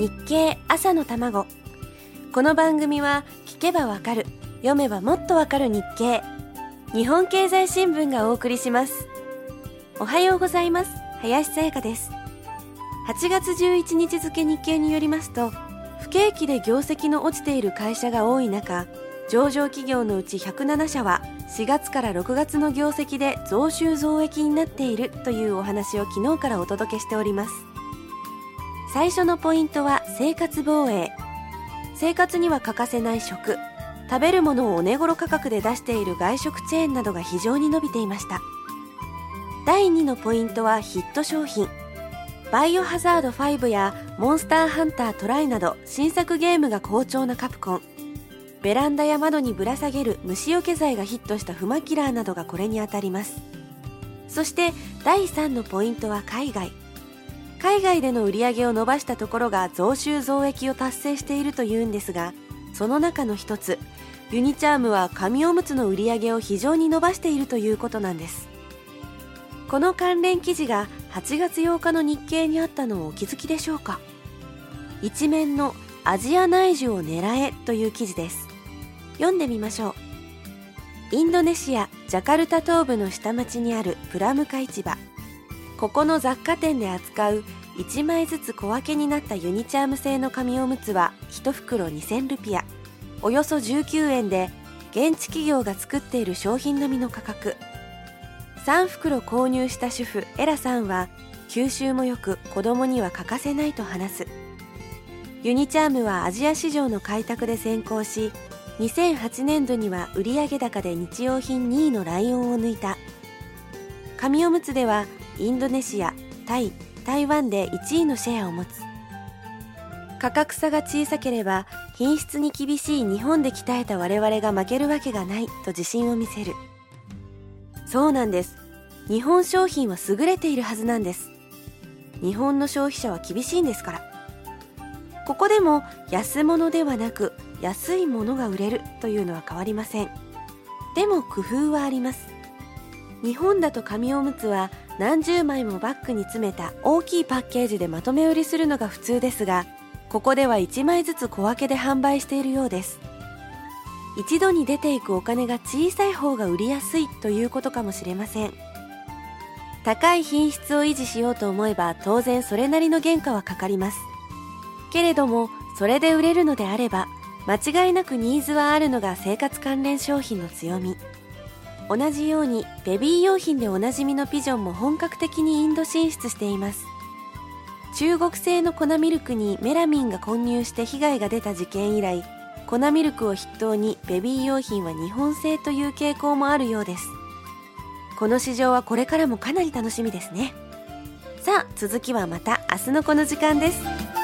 日経朝の卵。この番組は聞けばわかる。読めばもっとわかる日経。日本経済新聞がお送りします。おはようございます。林さやかです。8月11日付日経によりますと不景気で業績の落ちている会社が多い中上場企業のうち107社は4月から6月の業績で増収増益になっているというお話を昨日からお届けしております。最初のポイントは生活防衛。生活には欠かせない食。食べるものをお値頃価格で出している外食チェーンなどが非常に伸びていました。第2のポイントはヒット商品。バイオハザード5やモンスターハンタートライなど新作ゲームが好調なカプコン。ベランダや窓にぶら下げる虫除け剤がヒットしたフマキラーなどがこれにあたります。そして第3のポイントは海外。海外での売り上げを伸ばしたところが増収増益を達成しているというんですがその中の一つユニチャームは紙おむつの売り上げを非常に伸ばしているということなんです。この関連記事が8月8日の日経にあったのをお気づきでしょうか。一面のアジア内需を狙えという記事です。読んでみましょう。インドネシアジャカルタ東部の下町にあるプラムカ市場。ここの雑貨店で扱う1枚ずつ小分けになったユニチャーム製の紙おむつは1袋2000ルピア。およそ19円で現地企業が作っている商品並みの価格。3袋購入した主婦エラさんは吸収もよく子供には欠かせないと話す。ユニチャームはアジア市場の開拓で先行し2008年度には売上高で日用品2位のライオンを抜いた。紙おむつではインドネシアタイ台湾で1位のシェアを持つ。価格差が小さければ品質に厳しい日本で鍛えた我々が負けるわけがないと自信を見せる。そうなんです。日本商品は優れているはずなんです。日本の消費者は厳しいんですから。ここでも安物ではなく安いものが売れるというのは変わりません。でも工夫はあります。日本だと紙おむつは何十枚もバッグに詰めた大きいパッケージでまとめ売りするのが普通ですがここでは1枚ずつ小分けで販売しているようです。一度に出ていくお金が小さい方が売りやすいということかもしれません。高い品質を維持しようと思えば当然それなりの原価はかかります。けれどもそれで売れるのであれば間違いなくニーズはあるのが生活関連商品の強み。同じようにベビー用品でおなじみのピジョンも本格的にインド進出しています。中国製の粉ミルクにメラミンが混入して被害が出た事件以来粉ミルクを筆頭にベビー用品は日本製という傾向もあるようです。この市場はこれからもかなり楽しみですね。さあ続きはまた明日のこの時間です。